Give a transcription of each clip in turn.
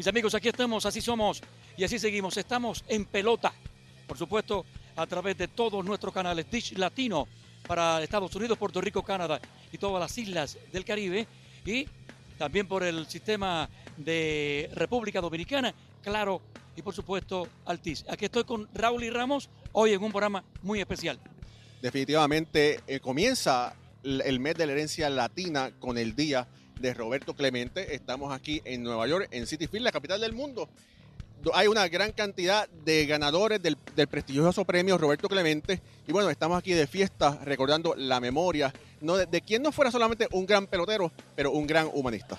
Mis amigos, aquí estamos, así somos y así seguimos. Estamos en pelota, por supuesto, a través de todos nuestros canales Dish Latino para Estados Unidos, Puerto Rico, Canadá y todas las islas del Caribe y también por el sistema de República Dominicana, claro, y por supuesto Altiz. Aquí estoy con Raúl y Ramos, hoy en un programa muy especial. Definitivamente eh, comienza el, el mes de la herencia latina con el día de Roberto Clemente. Estamos aquí en Nueva York, en City Field, la capital del mundo. Do- Hay una gran cantidad de ganadores del, del prestigioso premio Roberto Clemente. Y bueno, estamos aquí de fiesta recordando la memoria no de, de quien no fuera solamente un gran pelotero, pero un gran humanista.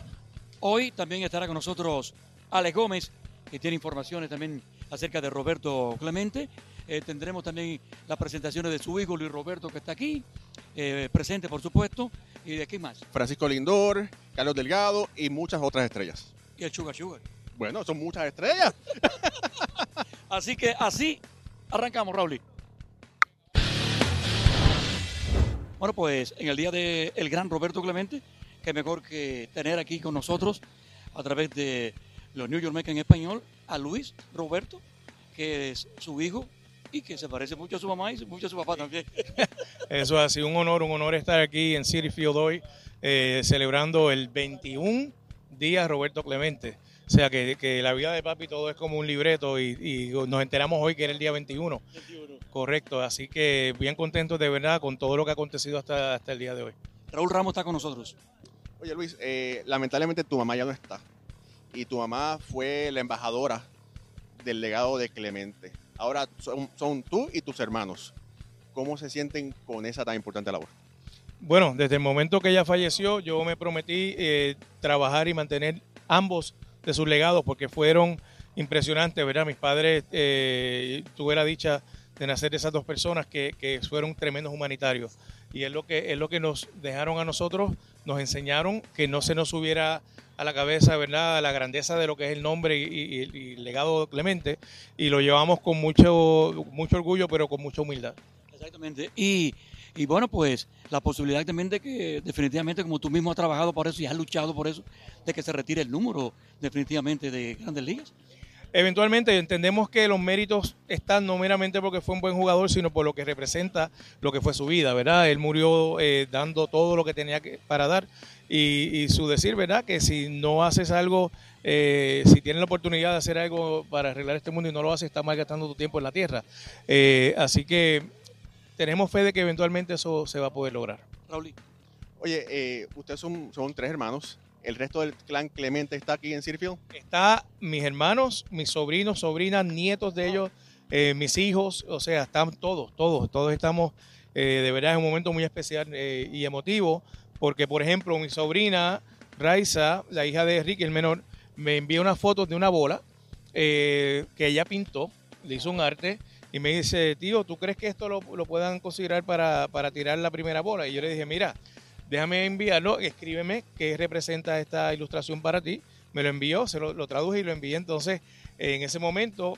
Hoy también estará con nosotros Alex Gómez, que tiene informaciones también acerca de Roberto Clemente. Eh, tendremos también las presentaciones de su hijo Luis Roberto, que está aquí, eh, presente por supuesto, y de aquí más, Francisco Lindor, Carlos Delgado y muchas otras estrellas. y el Sugar Sugar. Bueno, son muchas estrellas. Así que así arrancamos, Raúl. Bueno, pues en el día del el gran Roberto Clemente, que mejor que tener aquí con nosotros a través de los New York Mets en español, a Luis Roberto, que es su hijo y que se parece mucho a su mamá y mucho a su papá también. Eso ha sido un honor, un honor estar aquí en City Field hoy, eh, celebrando el 21 día Roberto Clemente. O sea que, que la vida de papi todo es como un libreto y, y nos enteramos hoy que era el día 21. Correcto, así que bien contentos de verdad con todo lo que ha acontecido hasta, hasta el día de hoy. Raúl Ramos está con nosotros. Oye Luis, eh, lamentablemente tu mamá ya no está. Y tu mamá fue la embajadora del legado de Clemente. Ahora son, tú y tus hermanos. ¿Cómo se sienten con esa tan importante labor? Bueno, desde el momento que ella falleció, yo me prometí eh, trabajar y mantener ambos de sus legados porque fueron impresionantes, ¿verdad? Mis padres, eh, tuve la dicha de nacer de esas dos personas que, que fueron tremendos humanitarios. Y es lo, que, es lo que nos dejaron a nosotros, nos enseñaron que no se nos subiera a la cabeza, ¿verdad? La grandeza de lo que es el nombre y, el legado Clemente. Y lo llevamos con mucho, mucho orgullo, pero con mucha humildad. Exactamente. Y, y bueno, pues la posibilidad también de que definitivamente, como tú mismo has trabajado por eso y has luchado por eso, de que se retire el número definitivamente de grandes ligas. Eventualmente entendemos que los méritos están no meramente porque fue un buen jugador, sino por lo que representa lo que fue su vida, ¿verdad? Él murió eh, dando todo lo que tenía que, para dar y, su decir, ¿verdad? Que si no haces algo, eh, si tienes la oportunidad de hacer algo para arreglar este mundo y no lo haces, estás malgastando tu tiempo en la tierra. Eh, así que tenemos fe de que eventualmente eso se va a poder lograr. Raúl. Oye, eh, ustedes son, son tres hermanos. ¿El resto del clan Clemente está aquí en Sirfield? Está mis hermanos, mis sobrinos, sobrinas, nietos de ellos, eh, mis hijos, o sea, están todos, todos, todos estamos, eh, de verdad es un momento muy especial eh, y emotivo, porque por ejemplo mi sobrina Raiza, la hija de Ricky, el menor, me envía unas fotos de una bola eh, que ella pintó, le hizo un arte y me dice, tío, ¿tú crees que esto lo, lo puedan considerar para, para tirar la primera bola? Y yo le dije, mira, déjame enviarlo, escríbeme qué representa esta ilustración para ti. Me lo envió, se lo, lo traduje y lo envié. Entonces, en ese momento,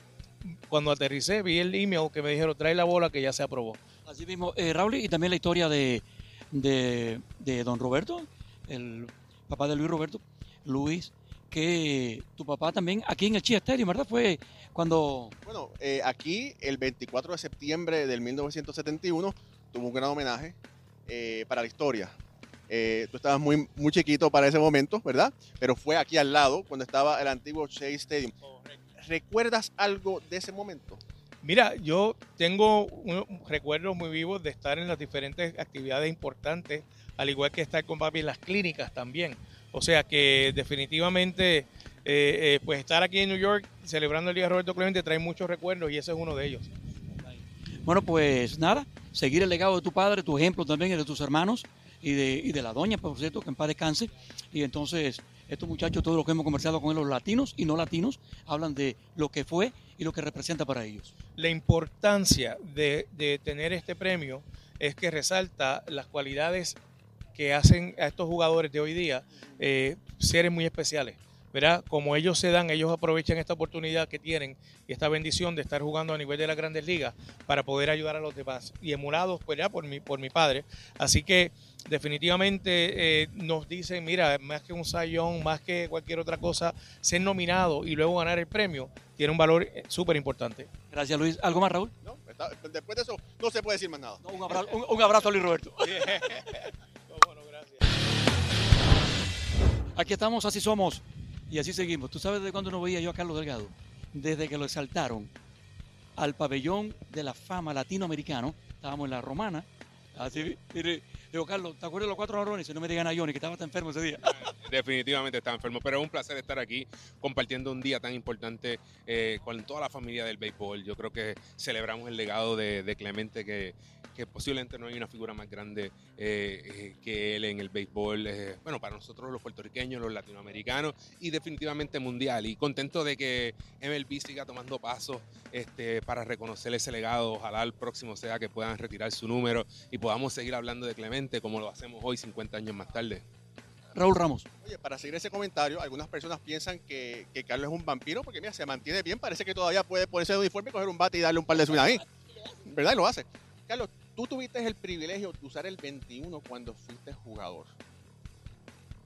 cuando aterricé, vi el email que me dijeron, trae la bola que ya se aprobó. Así mismo, eh, Raúl, y también la historia de, de, de don Roberto, el papá de Luis Roberto, Luis, que tu papá también, aquí en el Chia Stadium, ¿verdad? Fue cuando... Bueno, eh, aquí el 24 de septiembre del 1971 tuvo un gran homenaje eh, para la historia. Eh, tú estabas muy, muy chiquito para ese momento, ¿verdad? Pero fue aquí al lado, cuando estaba el antiguo Shea Stadium. ¿Recuerdas algo de ese momento? Mira, yo tengo un- recuerdos muy vivos de estar en las diferentes actividades importantes, al igual que estar con papi en las clínicas también. O sea que definitivamente, eh, eh, pues estar aquí en New York celebrando el Día de Roberto Clemente trae muchos recuerdos y ese es uno de ellos. Bueno, pues nada, seguir el legado de tu padre, tu ejemplo también y de tus hermanos y de, y de la doña, por cierto, que en paz descanse. Y entonces, estos muchachos, todos los que hemos conversado con ellos, los latinos y no latinos, hablan de lo que fue y lo que representa para ellos. La importancia de, de tener este premio es que resalta las cualidades que hacen a estos jugadores de hoy día eh, seres muy especiales. ¿Verdad? Como ellos se dan, ellos aprovechan esta oportunidad que tienen y esta bendición de estar jugando a nivel de las grandes ligas para poder ayudar a los demás. Y emulados pues, ya por mi, por mi padre. Así que definitivamente eh, nos dicen, mira, más que un sayón, más que cualquier otra cosa, ser nominado y luego ganar el premio tiene un valor eh, súper importante. Gracias, Luis. ¿Algo más, Raúl? No, después de eso no se puede decir más nada. un, abrazo, un, abrazo a Luis Roberto. Aquí estamos, así somos y así seguimos. ¿Tú sabes de cuándo no veía yo a Carlos Delgado? Desde que lo exaltaron al pabellón de la fama latinoamericano. Estábamos en la romana. Así, Digo, Carlos, ¿te acuerdas de los cuatro marrones? Si no me digan a Johnny, que estaba tan enfermo ese día. Definitivamente estaba enfermo, pero es un placer estar aquí compartiendo un día tan importante eh, con toda la familia del béisbol. Yo creo que celebramos el legado de, Clemente, que, posiblemente no hay una figura más grande eh, eh, que él en el béisbol. bueno, para nosotros los puertorriqueños, los latinoamericanos y definitivamente mundial. Y contento de que MLB siga tomando pasos este, para reconocer ese legado. Ojalá el próximo sea que puedan retirar su número y podamos seguir hablando de Clemente como lo hacemos hoy 50 años más tarde. Raúl Ramos. Oye, para seguir ese comentario, algunas personas piensan que, Carlos es un vampiro porque mira, se mantiene bien, parece que todavía puede ponerse de uniforme, coger un bate y darle un par de swing ahí. ¿Verdad? Y lo hace. Carlos, tú tuviste el privilegio de usar el 21 cuando fuiste jugador.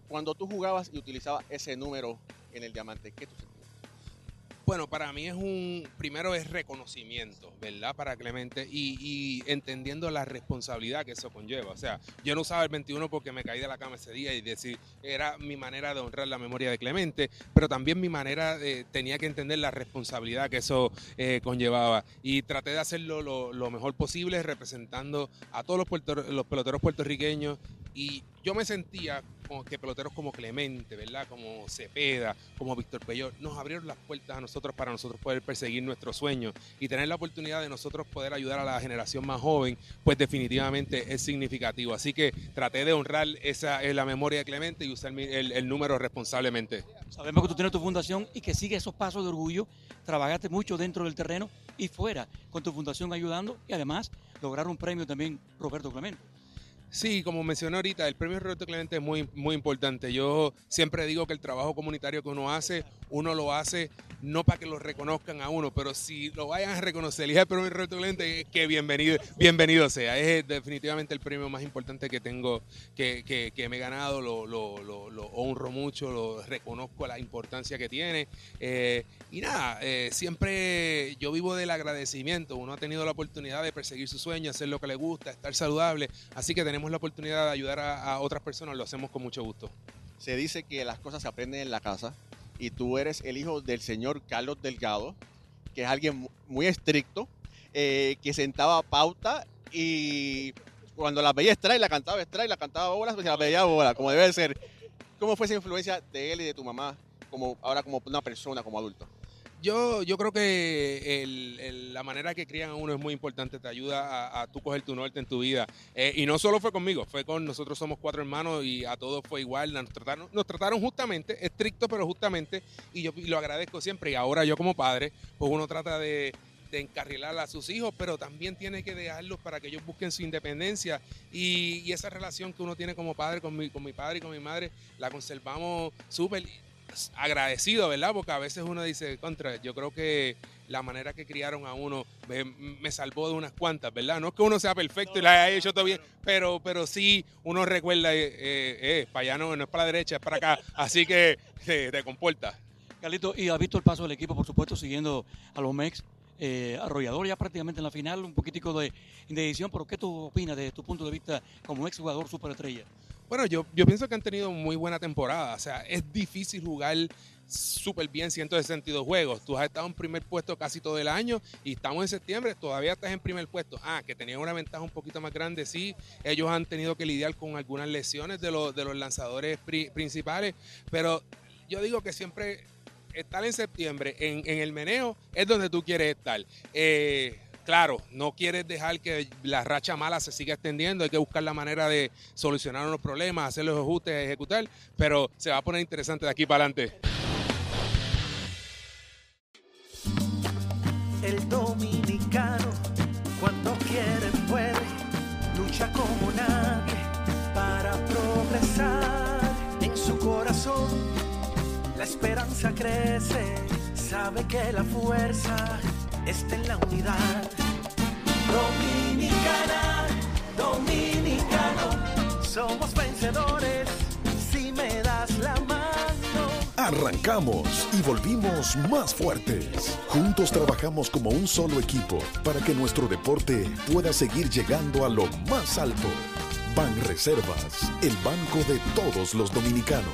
Cuando tú jugabas y utilizabas ese número en el diamante, ¿qué tú sentías? Bueno, para mí es un, primero es reconocimiento, ¿verdad? Para Clemente y, entendiendo la responsabilidad que eso conlleva. O sea, yo no usaba el 21 porque me caí de la cama ese día y decir, era mi manera de honrar la memoria de Clemente, pero también mi manera, de, tenía que entender la responsabilidad que eso eh, conllevaba. Y traté de hacerlo lo, mejor posible representando a todos los, los peloteros puertorriqueños y yo me sentía como que peloteros como Clemente, ¿verdad? Como Cepeda, como Víctor Peyot, nos abrieron las puertas a nosotros para nosotros poder perseguir nuestros sueños y tener la oportunidad de nosotros poder ayudar a la generación más joven, pues definitivamente es significativo. Así que traté de honrar esa la memoria de Clemente y usar el, el número responsablemente. Sabemos que tú tienes tu fundación y que sigue esos pasos de orgullo, trabajaste mucho dentro del terreno y fuera con tu fundación ayudando y además lograr un premio también Roberto Clemente. Sí, como mencioné ahorita, el premio Roberto Clemente es muy, muy importante. Yo siempre digo que el trabajo comunitario que uno hace, uno lo hace no para que lo reconozcan a uno, pero si lo vayan a reconocer y el premio Roberto que bienvenido, bienvenido sea. Es definitivamente el premio más importante que tengo, que, que, me he ganado, lo, honro mucho, lo reconozco la importancia que tiene. Eh, y nada, eh, siempre yo vivo del agradecimiento. Uno ha tenido la oportunidad de perseguir su sueño, hacer lo que le gusta, estar saludable. Así que tenemos la oportunidad de ayudar a, otras personas, lo hacemos con mucho gusto. Se dice que las cosas se aprenden en la casa y tú eres el hijo del señor Carlos Delgado, que es alguien muy estricto, eh, que sentaba pauta y cuando la veía extra y la cantaba extra y la cantaba bolas, pues la veía bola, como debe ser. ¿Cómo fue esa influencia de él y de tu mamá como ahora como una persona, como adulto? Yo, yo creo que la manera que crían a uno es muy importante, te ayuda a, tú coger tu norte en tu vida. Eh, y no solo fue conmigo, fue con nosotros somos cuatro hermanos y a todos fue igual. Nos trataron, nos trataron justamente, estricto pero justamente, y yo lo agradezco siempre. Y ahora yo como padre, pues uno trata de, encarrilar a sus hijos, pero también tiene que dejarlos para que ellos busquen su independencia y, y esa relación que uno tiene como padre con mi, con mi padre y con mi madre la conservamos súper agradecido, ¿verdad? Porque a veces uno dice, contra, yo creo que la manera que criaron a uno me, salvó de unas cuantas, ¿verdad? No es que uno sea perfecto y la haya hecho todo bien, pero, pero sí uno recuerda, eh, eh, eh para allá no, no es para la derecha, es para acá, así que te comporta. Carlito, y has visto el paso del equipo, por supuesto, siguiendo a los Mex. Arrollador ya prácticamente en la final, un poquitico de, de pero ¿qué tú opinas desde tu punto de vista como ex jugador superestrella? Bueno, yo, yo pienso que han tenido muy buena temporada. O sea, es difícil jugar súper bien 162 juegos. Tú has estado en primer puesto casi todo el año y estamos en septiembre, todavía estás en primer puesto. Ah, que tenían una ventaja un poquito más grande, sí. Ellos han tenido que lidiar con algunas lesiones de los, de los lanzadores principales, pero yo digo que siempre estar en septiembre en, en el meneo es donde tú quieres estar. Eh, Claro, no quieres dejar que la racha mala se siga extendiendo, hay que buscar la manera de solucionar los problemas, hacer los ajustes, ejecutar, pero se va a poner interesante de aquí para adelante. El dominicano, cuando quiere, puede, lucha como nadie para progresar en su corazón. La esperanza crece, sabe que la fuerza está en la unidad. Dominicana, dominicano, somos vencedores si me das la mano. Arrancamos y volvimos más fuertes. Juntos trabajamos como un solo equipo para que nuestro deporte pueda seguir llegando a lo más alto. Ban Reservas, el banco de todos los dominicanos.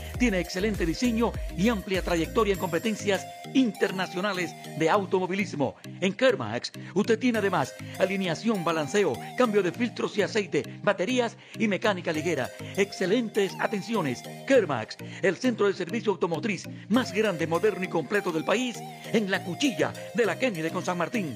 tiene excelente diseño y amplia trayectoria en competencias internacionales de automovilismo. En Kermax, usted tiene además alineación, balanceo, cambio de filtros y aceite, baterías y mecánica ligera. Excelentes atenciones. Kermax, el centro de servicio automotriz más grande, moderno y completo del país, en la cuchilla de la Kennedy con San Martín.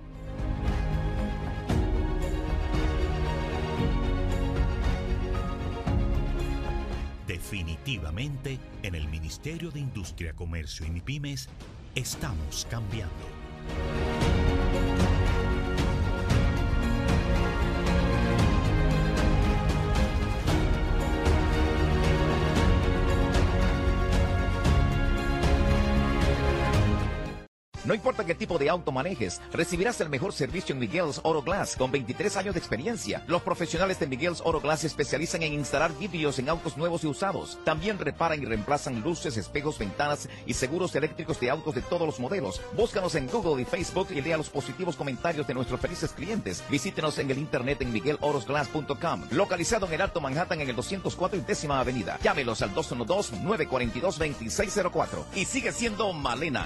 Definitivamente, en el Ministerio de Industria, Comercio y MIPIMES, estamos cambiando. No importa qué tipo de auto manejes, recibirás el mejor servicio en Miguel's Auto Glass con 23 años de experiencia. Los profesionales de Miguel's Auto Glass se especializan en instalar vidrios en autos nuevos y usados. También reparan y reemplazan luces, espejos, ventanas y seguros eléctricos de autos de todos los modelos. Búscanos en Google y Facebook y lea los positivos comentarios de nuestros felices clientes. Visítenos en el internet en miguelautosglass.com. Localizado en el Alto Manhattan en el 204 y décima avenida. Llámelos al 212-942-2604 y sigue siendo Malena.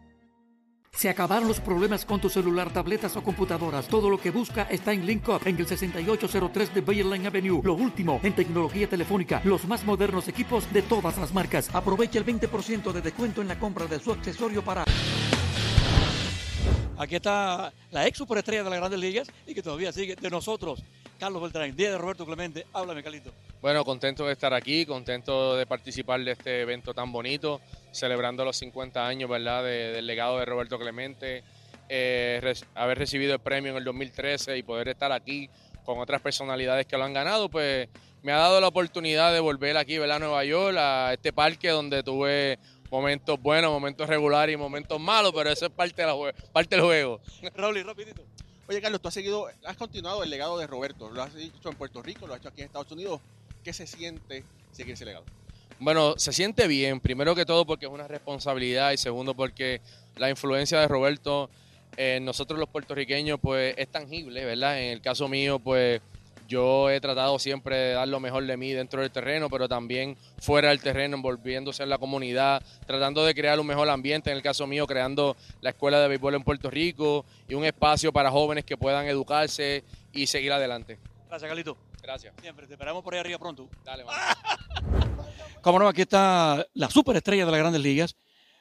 Se acabaron los problemas con tu celular, tabletas o computadoras. Todo lo que busca está en LinkUp, en el 6803 de Bayerline Avenue. Lo último en tecnología telefónica, los más modernos equipos de todas las marcas. Aprovecha el 20% de descuento en la compra de su accesorio para... Aquí está la ex superestrella de las grandes ligas y que todavía sigue de nosotros, Carlos Beltrán. Día de Roberto Clemente. Háblame, Carlito. Bueno, contento de estar aquí, contento de participar de este evento tan bonito, celebrando los 50 años, ¿verdad?, de- del legado de Roberto Clemente, eh, res- haber recibido el premio en el 2013 y poder estar aquí con otras personalidades que lo han ganado, pues me ha dado la oportunidad de volver aquí, ¿verdad?, a Nueva York, a este parque donde tuve momentos buenos, momentos regulares y momentos malos, pero eso es parte, de la parte del juego. Raúl, rapidito. Oye, Carlos, tú has seguido, has continuado el legado de Roberto. Lo has hecho en Puerto Rico, lo has hecho aquí en Estados Unidos. ¿Qué se siente seguir ese legado? Bueno, se siente bien, primero que todo porque es una responsabilidad y segundo porque la influencia de Roberto en nosotros los puertorriqueños pues es tangible, ¿verdad? En el caso mío pues yo he tratado siempre de dar lo mejor de mí dentro del terreno, pero también fuera del terreno, envolviéndose en la comunidad, tratando de crear un mejor ambiente, en el caso mío creando la escuela de béisbol en Puerto Rico y un espacio para jóvenes que puedan educarse y seguir adelante. Gracias, Carlito. Gracias. Siempre, te esperamos por ahí arriba pronto. Dale, Como no, aquí está la superestrella de las grandes ligas,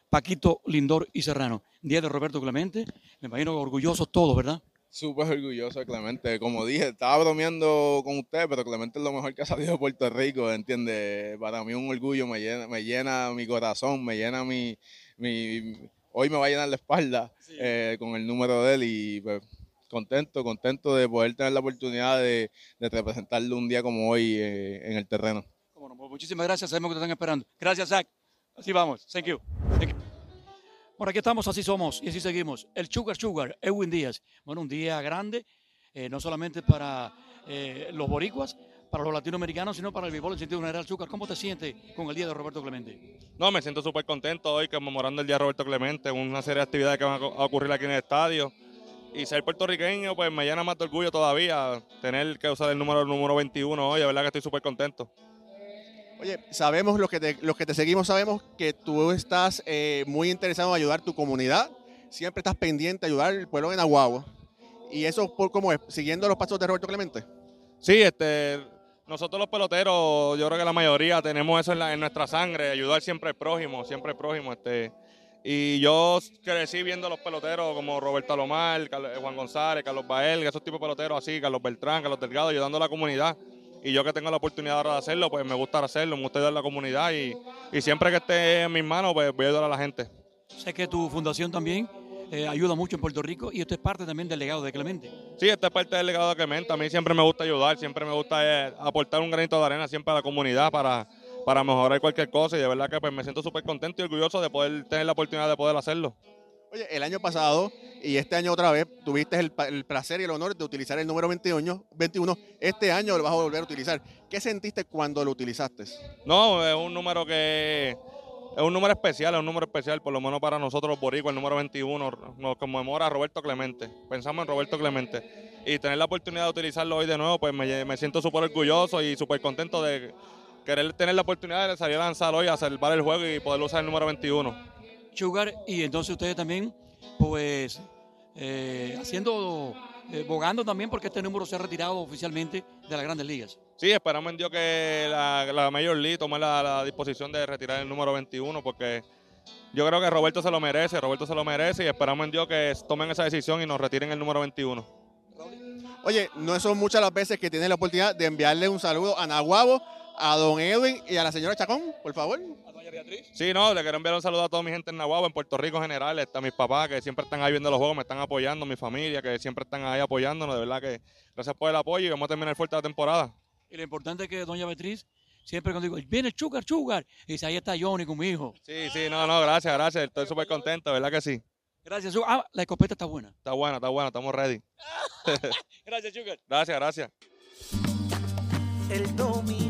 Paquito Lindor y Serrano. Día de Roberto Clemente. Me imagino orgullosos todos, ¿verdad? Súper orgulloso de Clemente. Como dije, estaba bromeando con usted, pero Clemente es lo mejor que ha salido de Puerto Rico, ¿entiende? Para mí un orgullo, me llena, me llena mi corazón, me llena mi, mi... Hoy me va a llenar la espalda eh, con el número de él y pues, contento, contento de poder tener la oportunidad de, de representarlo un día como hoy eh, en el terreno. Bueno, pues muchísimas gracias, sabemos que te están esperando. Gracias, Zach. Así vamos. Thank you. Thank you. Bueno, aquí estamos, así somos y así seguimos. El Sugar Sugar, Edwin Díaz. Bueno, un día grande, eh, no solamente para eh, los boricuas, para los latinoamericanos, sino para el béisbol en sentido general. Sugar, ¿cómo te sientes con el día de Roberto Clemente? No, me siento súper contento hoy conmemorando el día de Roberto Clemente, una serie de actividades que van a ocurrir aquí en el estadio. Y ser puertorriqueño, pues me llena más de orgullo todavía tener que usar el número, número 21 hoy. De verdad que estoy súper contento. Oye, sabemos, los que te, los que te seguimos, sabemos que tú estás eh, muy interesado en ayudar tu comunidad. Siempre estás pendiente de ayudar al pueblo de Nahuatl. ¿Y eso por cómo es? ¿Siguiendo los pasos de Roberto Clemente? Sí, este, nosotros los peloteros, yo creo que la mayoría tenemos eso en, en nuestra sangre, ayudar siempre al prójimo, siempre al prójimo. Este, y yo crecí viendo a los peloteros como Roberto Alomar, Carlos- Juan González, Carlos Bael, esos tipos de peloteros así, Carlos Beltrán, Carlos Delgado, ayudando a la comunidad. Y yo que tengo la oportunidad ahora de hacerlo, pues me gusta hacerlo, me gusta ayudar a la comunidad y, y siempre que esté en mis manos, pues voy a ayudar a la gente. Sé que tu fundación también eh, ayuda mucho en Puerto Rico y esto es parte también del legado de Clemente. Sí, esta es parte del legado de Clemente. A mí siempre me gusta ayudar, siempre me gusta eh, aportar un granito de arena siempre a la comunidad para, para mejorar cualquier cosa. Y de verdad que pues, me siento súper contento y orgulloso de poder tener la oportunidad de poder hacerlo. Oye, el año pasado y este año otra vez tuviste el, placer y el honor de utilizar el número 21, 21. Este año lo vas a volver a utilizar. ¿Qué sentiste cuando lo utilizaste? No, es un número que es un número especial, es un número especial, por lo menos para nosotros los boricuas, el número 21 nos conmemora a Roberto Clemente. Pensamos en Roberto Clemente. Y tener la oportunidad de utilizarlo hoy de nuevo, pues me, me siento súper orgulloso y súper contento de querer tener la oportunidad de salir a lanzar hoy, a salvar el juego y poder usar el número 21. Sugar, y entonces ustedes también, pues, eh, haciendo, eh, bogando también porque este número se ha retirado oficialmente de las grandes ligas. Sí, esperamos en Dios que la, la Major League tome la, la disposición de retirar el número 21 porque yo creo que Roberto se lo merece, Roberto se lo merece y esperamos en Dios que tomen esa decisión y nos retiren el número 21. Oye, no son muchas las veces que tienes la oportunidad de enviarle un saludo a Nahuabo, a don Edwin y a la señora Chacón, por favor. Sí, no, le quiero enviar un saludo a toda mi gente en Nahuatl, en Puerto Rico en general, este, a mis papás que siempre están ahí viendo los juegos, me están apoyando, mi familia que siempre están ahí apoyándonos, de verdad que gracias por el apoyo y vamos a terminar fuerte la temporada. Y lo importante es que doña Beatriz, siempre cuando digo, viene Sugar, Sugar, y dice, ahí está Johnny con mi hijo. Sí, sí, no, no, gracias, gracias, estoy súper contento, de verdad que sí. Gracias, Sugar. Ah, la escopeta está buena. Está buena, está buena, estamos ready. Gracias, Sugar. Gracias, gracias. El dominicano,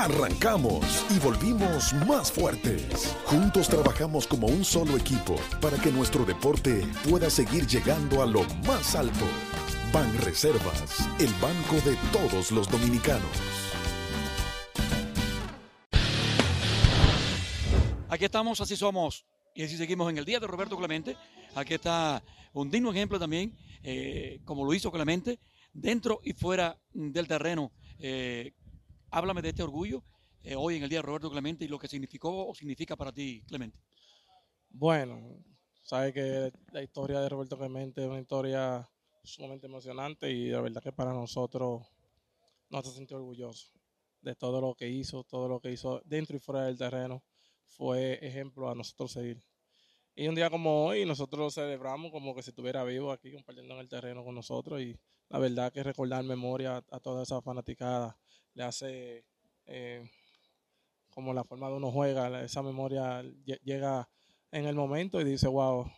Arrancamos y volvimos más fuertes. Juntos trabajamos como un solo equipo para que nuestro deporte pueda seguir llegando a lo más alto. Ban Reservas, el banco de todos los dominicanos. Aquí estamos, así somos. Y así seguimos en el día de Roberto Clemente. Aquí está un digno ejemplo también, eh, como lo hizo Clemente, dentro y fuera del terreno. Eh, háblame de este orgullo eh, hoy en el día de Roberto Clemente y lo que significó o significa para ti, Clemente. Bueno, sabe que la historia de Roberto Clemente es una historia sumamente emocionante y la verdad que para nosotros nos hace sentir orgullosos de todo lo que hizo, todo lo que hizo dentro y fuera del terreno. Fue ejemplo a nosotros seguir. Y un día como hoy, nosotros celebramos como que si estuviera vivo aquí compartiendo en el terreno con nosotros. Y la verdad que recordar memoria a toda esa fanaticada le hace eh, como la forma de uno juega, esa memoria lle- llega en el momento y dice, wow,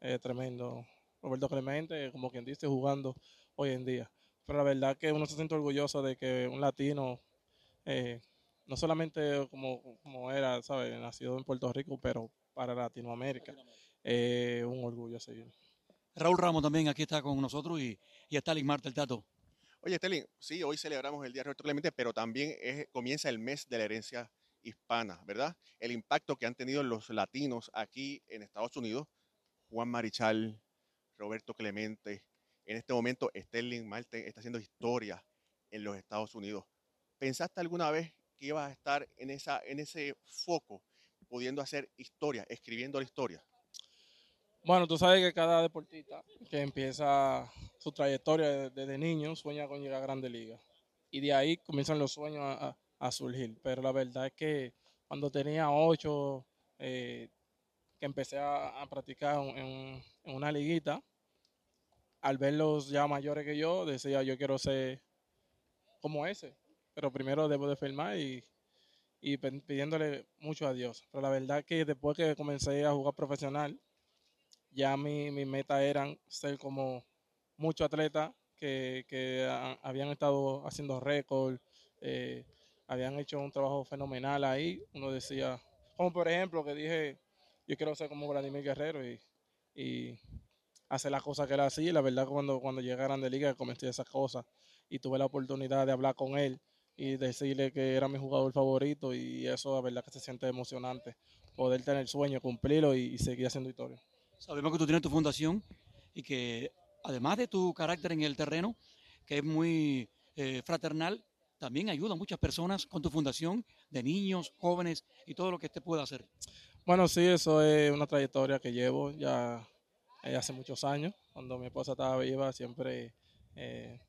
eh, tremendo. Roberto Clemente, como quien dice, jugando hoy en día. Pero la verdad que uno se siente orgulloso de que un latino, eh, no solamente como, como era, ¿sabes? Nacido en Puerto Rico, pero para Latinoamérica, eh, un orgullo seguir. Raúl Ramos también aquí está con nosotros y, y está Lick Marta, el Tato. Oye, Stelin, sí, hoy celebramos el Día de Roberto Clemente, pero también comienza el mes de la herencia hispana, ¿verdad? El impacto que han tenido los latinos aquí en Estados Unidos, Juan Marichal, Roberto Clemente, en este momento Sterling Martin está haciendo historia en los Estados Unidos. ¿Pensaste alguna vez que ibas a estar en ese foco, pudiendo hacer historia, escribiendo la historia? Bueno, tú sabes que cada deportista que empieza su trayectoria desde niño sueña con llegar a Grande Liga. Y de ahí comienzan los sueños a, surgir. Pero la verdad es que cuando tenía ocho, eh, que empecé a, practicar en, en, una liguita, al verlos ya mayores que yo, decía yo quiero ser como ese. Pero primero debo de firmar y, y pidiéndole mucho a Dios. Pero la verdad es que después que comencé a jugar profesional, ya mi, mi meta eran ser como muchos atletas que, que habían estado haciendo récord, eh, habían hecho un trabajo fenomenal ahí. Uno decía, como por ejemplo, que dije, yo quiero ser como Vladimir Guerrero y, y hacer las cosas que era así. La verdad, cuando, cuando llegué a Grande Liga, comencé esas cosas y tuve la oportunidad de hablar con él y decirle que era mi jugador favorito y eso la verdad que se siente emocionante, poder tener sueño, cumplirlo y, y seguir haciendo historia. Sabemos que tú tienes tu fundación y que además de tu carácter en el terreno, que es muy eh, fraternal, también ayuda a muchas personas con tu fundación de niños, jóvenes y todo lo que te pueda hacer. Bueno, sí, eso es una trayectoria que llevo ya eh, hace muchos años. Cuando mi esposa estaba viva, siempre eh,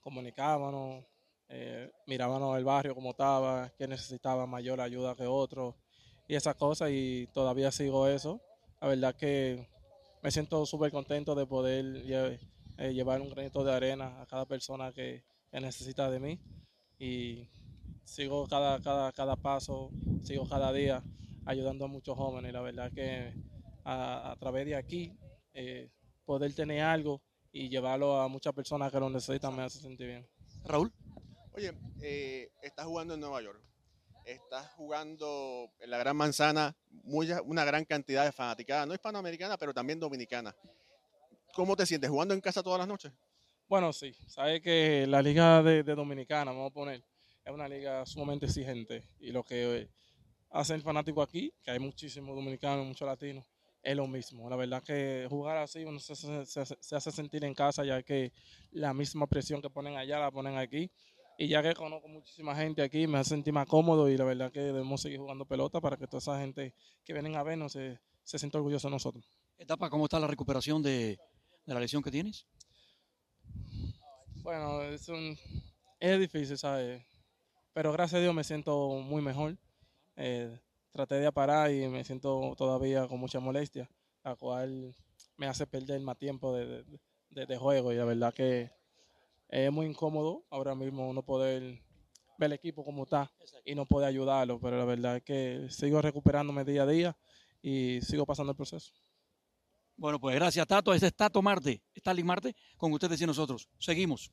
comunicábamos, eh, mirábamos el barrio como estaba, que necesitaba mayor ayuda que otro y esas cosas y todavía sigo eso. La verdad que me siento súper contento de poder eh, llevar un granito de arena a cada persona que, necesita de mí y sigo cada, cada, cada paso, sigo cada día ayudando a muchos jóvenes. La verdad que a, través de aquí eh, poder tener algo y llevarlo a muchas personas que lo necesitan me hace sentir bien. Raúl. Oye, eh, estás jugando en Nueva York estás jugando en la Gran Manzana una gran cantidad de fanaticadas, no hispanoamericana, pero también dominicana. ¿Cómo te sientes jugando en casa todas las noches? Bueno, sí, sabes que la liga de, Dominicana, vamos a poner, es una liga sumamente exigente y lo que hace el fanático aquí, que hay muchísimos dominicanos, muchos latinos, es lo mismo. La verdad que jugar así uno se, se, hace sentir en casa ya que la misma presión que ponen allá la ponen aquí y ya que conozco muchísima gente aquí, me hace sentir más cómodo y la verdad que debemos seguir jugando pelota para que toda esa gente que vienen a vernos se, se sienta orgullosa de nosotros. Etapa, ¿cómo está la recuperación de, de la lesión que tienes? Bueno, es, un, es difícil, ¿sabes? Pero gracias a Dios me siento muy mejor. Eh, traté de parar y me siento todavía con mucha molestia, la cual me hace perder más tiempo de, de, de juego y la verdad que es muy incómodo ahora mismo no poder ver el equipo como está y no poder ayudarlo, pero la verdad es que sigo recuperándome día a día y sigo pasando el proceso. Bueno, pues gracias Tato, ese es Tato Marte, Stalin Marte, con ustedes y nosotros. Seguimos.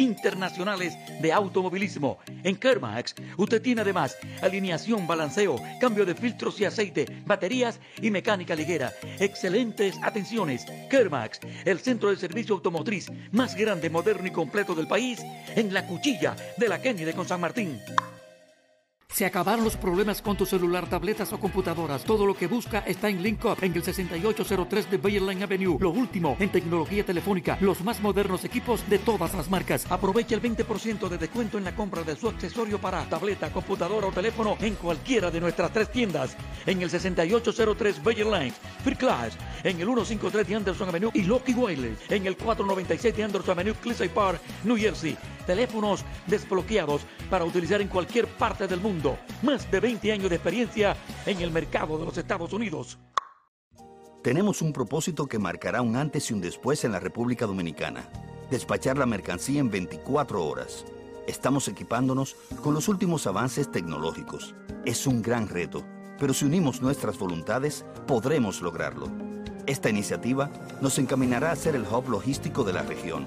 internacionales de automovilismo. En Kermax, usted tiene además alineación, balanceo, cambio de filtros y aceite, baterías y mecánica ligera. Excelentes atenciones. Kermax, el centro de servicio automotriz más grande, moderno y completo del país, en la cuchilla de la Kennedy con San Martín. Se acabaron los problemas con tu celular, tabletas o computadoras. Todo lo que busca está en LinkUp, en el 6803 de Bayerline Avenue. Lo último en tecnología telefónica, los más modernos equipos de todas las marcas. Aprovecha el 20% de descuento en la compra de su accesorio para tableta, computadora o teléfono en cualquiera de nuestras tres tiendas. En el 6803 Bayerline, Free Class, en el 153 de Anderson Avenue y Loki Wiley, en el 497 de Anderson Avenue, Cliffside Park, New Jersey. Teléfonos desbloqueados para utilizar en cualquier parte del mundo más de 20 años de experiencia en el mercado de los Estados Unidos. Tenemos un propósito que marcará un antes y un después en la República Dominicana. Despachar la mercancía en 24 horas. Estamos equipándonos con los últimos avances tecnológicos. Es un gran reto, pero si unimos nuestras voluntades, podremos lograrlo. Esta iniciativa nos encaminará a ser el hub logístico de la región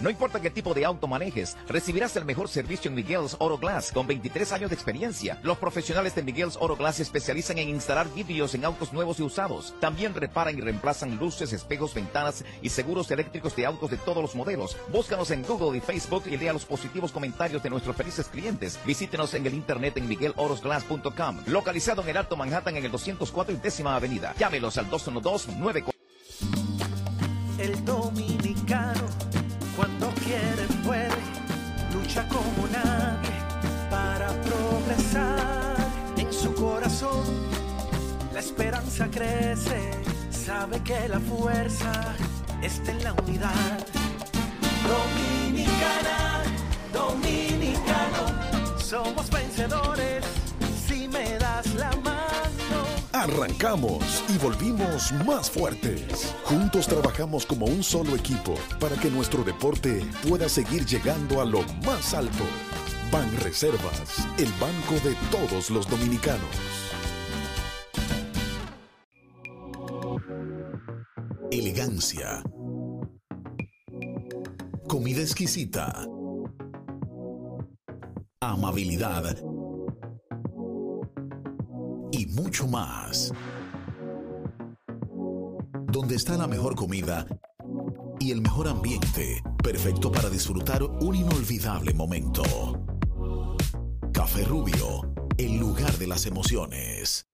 No importa qué tipo de auto manejes, recibirás el mejor servicio en Miguel's Auto Glass con 23 años de experiencia. Los profesionales de Miguel's Auto Glass se especializan en instalar vidrios en autos nuevos y usados. También reparan y reemplazan luces, espejos, ventanas y seguros eléctricos de autos de todos los modelos. Búscanos en Google y Facebook y lea los positivos comentarios de nuestros felices clientes. Visítenos en el internet en miguelautoglass.com, localizado en el Alto Manhattan en el 204 y décima avenida. Llámelos al 212 94 crece, sabe que la fuerza está en la unidad. Dominicana, dominicano, somos vencedores si me das la mano. Arrancamos y volvimos más fuertes. Juntos trabajamos como un solo equipo para que nuestro deporte pueda seguir llegando a lo más alto. Ban Reservas, el banco de todos los dominicanos. Comida exquisita. Amabilidad y mucho más. Donde está la mejor comida y el mejor ambiente, perfecto para disfrutar un inolvidable momento. Café Rubio, el lugar de las emociones.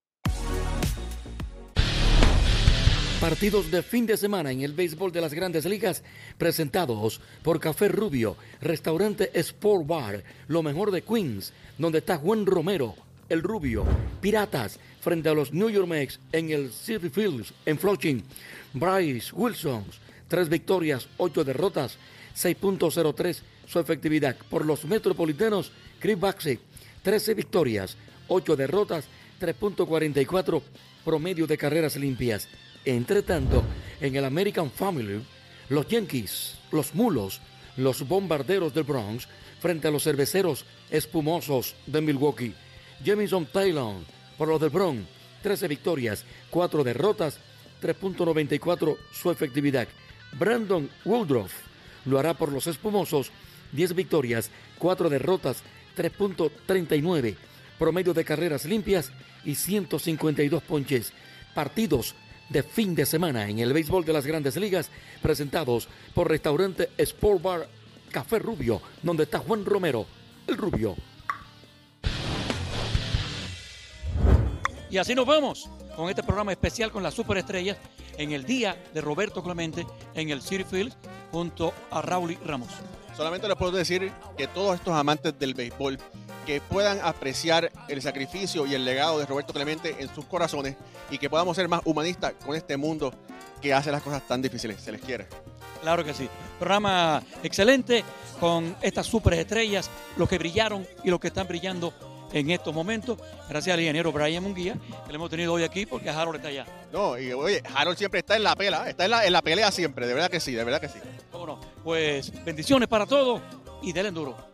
Partidos de fin de semana en el béisbol de las grandes ligas presentados por Café Rubio, Restaurante Sport Bar, lo mejor de Queens, donde está Juan Romero, el Rubio, Piratas, frente a los New York Mets en el City Fields, en Flushing, Bryce Wilson, tres victorias, ocho derrotas, 6.03 su efectividad. Por los Metropolitanos, Chris Baxi, 13 victorias, 8 derrotas, 3.44 promedio de carreras limpias. Entre tanto, en el American Family, los Yankees, los Mulos, los Bombarderos del Bronx, frente a los Cerveceros Espumosos de Milwaukee. Jamison Taylor, por los del Bronx, 13 victorias, 4 derrotas, 3.94 su efectividad. Brandon Woodruff lo hará por los Espumosos, 10 victorias, 4 derrotas, 3.39 promedio de carreras limpias y 152 ponches. Partidos de fin de semana en el béisbol de las grandes ligas presentados por restaurante Sport Bar Café Rubio, donde está Juan Romero, el Rubio. Y así nos vamos con este programa especial con las superestrellas en el día de Roberto Clemente en el City Field junto a Raúl Ramos. Solamente les puedo decir que todos estos amantes del béisbol que puedan apreciar el sacrificio y el legado de Roberto Clemente en sus corazones y que podamos ser más humanistas con este mundo que hace las cosas tan difíciles. Se les quiere. Claro que sí. Programa excelente con estas superestrellas, los que brillaron y los que están brillando en estos momentos. Gracias al ingeniero Brian Munguía, que le hemos tenido hoy aquí porque Harold está allá. No, y oye, Harold siempre está en la pelea, está en la, en la pelea siempre, de verdad que sí, de verdad que sí. ¿Cómo no? Pues bendiciones para todos y denle duro.